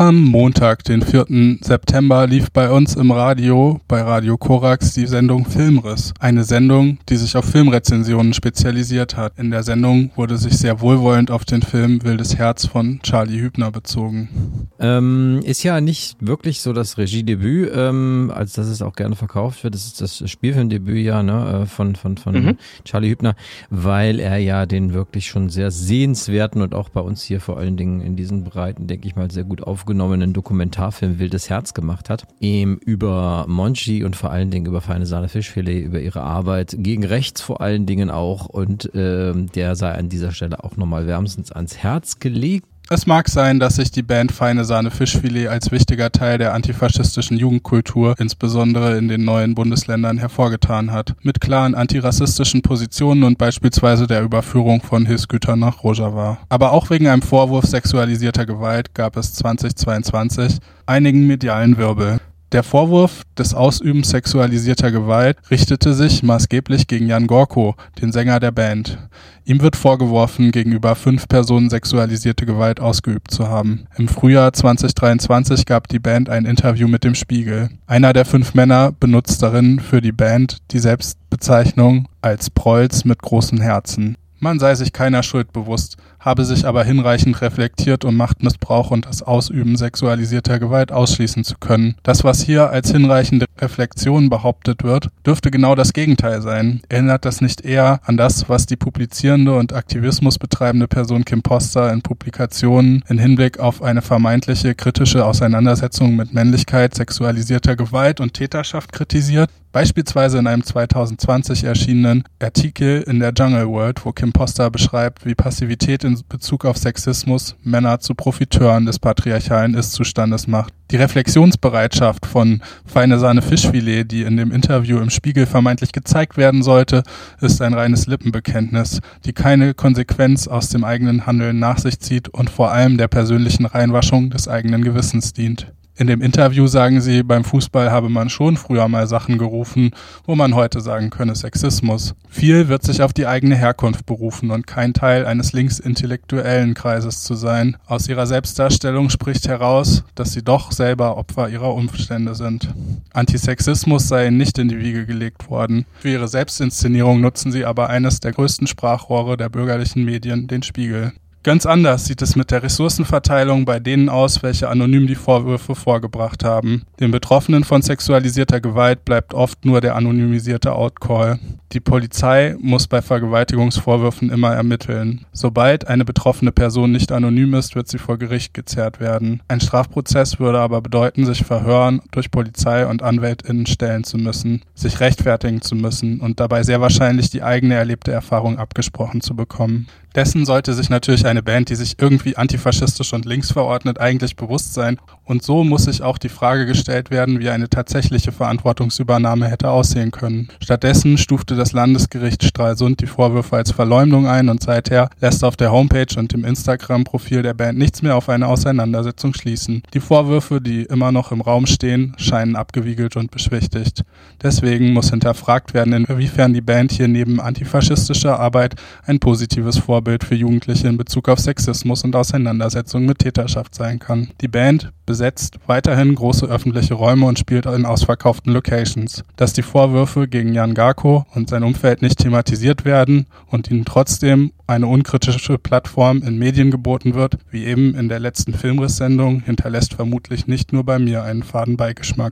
Am Montag, den 4. September, lief bei uns im Radio, bei Radio Korax, die Sendung Filmriss. Eine Sendung, die sich auf Filmrezensionen spezialisiert hat. In der Sendung wurde sich sehr wohlwollend auf den Film Wildes Herz von Charlie Hübner bezogen. Ähm, ist ja nicht wirklich so das Regiedebüt, ähm, als dass es auch gerne verkauft wird. Das ist das Spielfilmdebüt ja ne, äh, von, von, von mhm. Charlie Hübner, weil er ja den wirklich schon sehr sehenswerten und auch bei uns hier vor allen Dingen in diesen Breiten, denke ich mal, sehr gut auf aufgenommenen Dokumentarfilm Wildes Herz gemacht hat, eben über Monchi und vor allen Dingen über Feine Sahne Fischfilet, über ihre Arbeit gegen rechts vor allen Dingen auch und äh, der sei an dieser Stelle auch nochmal wärmstens ans Herz gelegt. Es mag sein, dass sich die Band Feine Sahne Fischfilet als wichtiger Teil der antifaschistischen Jugendkultur, insbesondere in den neuen Bundesländern, hervorgetan hat. Mit klaren antirassistischen Positionen und beispielsweise der Überführung von Hilfsgütern nach Rojava. Aber auch wegen einem Vorwurf sexualisierter Gewalt gab es 2022 einigen medialen Wirbel. Der Vorwurf des Ausübens sexualisierter Gewalt richtete sich maßgeblich gegen Jan Gorko, den Sänger der Band. Ihm wird vorgeworfen, gegenüber fünf Personen sexualisierte Gewalt ausgeübt zu haben. Im Frühjahr 2023 gab die Band ein Interview mit dem Spiegel. Einer der fünf Männer benutzt darin für die Band die Selbstbezeichnung als Prolls mit großen Herzen. Man sei sich keiner Schuld bewusst, habe sich aber hinreichend reflektiert, um Machtmissbrauch und das Ausüben sexualisierter Gewalt ausschließen zu können. Das, was hier als hinreichende Reflexion behauptet wird, dürfte genau das Gegenteil sein. Erinnert das nicht eher an das, was die publizierende und Aktivismus betreibende Person Kim Poster in Publikationen in Hinblick auf eine vermeintliche kritische Auseinandersetzung mit Männlichkeit, sexualisierter Gewalt und Täterschaft kritisiert? Beispielsweise in einem 2020 erschienenen Artikel in der Jungle World, wo Kim Poster beschreibt, wie Passivität in Bezug auf Sexismus Männer zu Profiteuren des patriarchalen Ist-Zustandes macht. Die Reflexionsbereitschaft von Feine Sahne Fischfilet, die in dem Interview im Spiegel vermeintlich gezeigt werden sollte, ist ein reines Lippenbekenntnis, die keine Konsequenz aus dem eigenen Handeln nach sich zieht und vor allem der persönlichen Reinwaschung des eigenen Gewissens dient. In dem Interview sagen sie, beim Fußball habe man schon früher mal Sachen gerufen, wo man heute sagen könne Sexismus. Viel wird sich auf die eigene Herkunft berufen und kein Teil eines linksintellektuellen Kreises zu sein. Aus ihrer Selbstdarstellung spricht heraus, dass sie doch selber Opfer ihrer Umstände sind. Antisexismus sei ihnen nicht in die Wiege gelegt worden. Für ihre Selbstinszenierung nutzen sie aber eines der größten Sprachrohre der bürgerlichen Medien, den Spiegel. Ganz anders sieht es mit der Ressourcenverteilung bei denen aus, welche anonym die Vorwürfe vorgebracht haben. Den Betroffenen von sexualisierter Gewalt bleibt oft nur der anonymisierte Outcall. Die Polizei muss bei Vergewaltigungsvorwürfen immer ermitteln. Sobald eine betroffene Person nicht anonym ist, wird sie vor Gericht gezerrt werden. Ein Strafprozess würde aber bedeuten, sich Verhören durch Polizei und AnwältInnen stellen zu müssen, sich rechtfertigen zu müssen und dabei sehr wahrscheinlich die eigene erlebte Erfahrung abgesprochen zu bekommen. Dessen sollte sich natürlich eine Band, die sich irgendwie antifaschistisch und links verordnet, eigentlich bewusst sein. Und so muss sich auch die Frage gestellt werden, wie eine tatsächliche Verantwortungsübernahme hätte aussehen können. Stattdessen stufte das Landesgericht Stralsund die Vorwürfe als Verleumdung ein und seither lässt auf der Homepage und dem Instagram-Profil der Band nichts mehr auf eine Auseinandersetzung schließen. Die Vorwürfe, die immer noch im Raum stehen, scheinen abgewiegelt und beschwichtigt. Deswegen muss hinterfragt werden, inwiefern die Band hier neben antifaschistischer Arbeit ein positives Vorbild für Jugendliche in Bezug auf Sexismus und Auseinandersetzung mit Täterschaft sein kann. Die Band besetzt weiterhin große öffentliche Räume und spielt in ausverkauften Locations. Dass die Vorwürfe gegen Jan Garko und sein Umfeld nicht thematisiert werden und ihnen trotzdem eine unkritische Plattform in Medien geboten wird, wie eben in der letzten Filmrisssendung, hinterlässt vermutlich nicht nur bei mir einen faden Beigeschmack.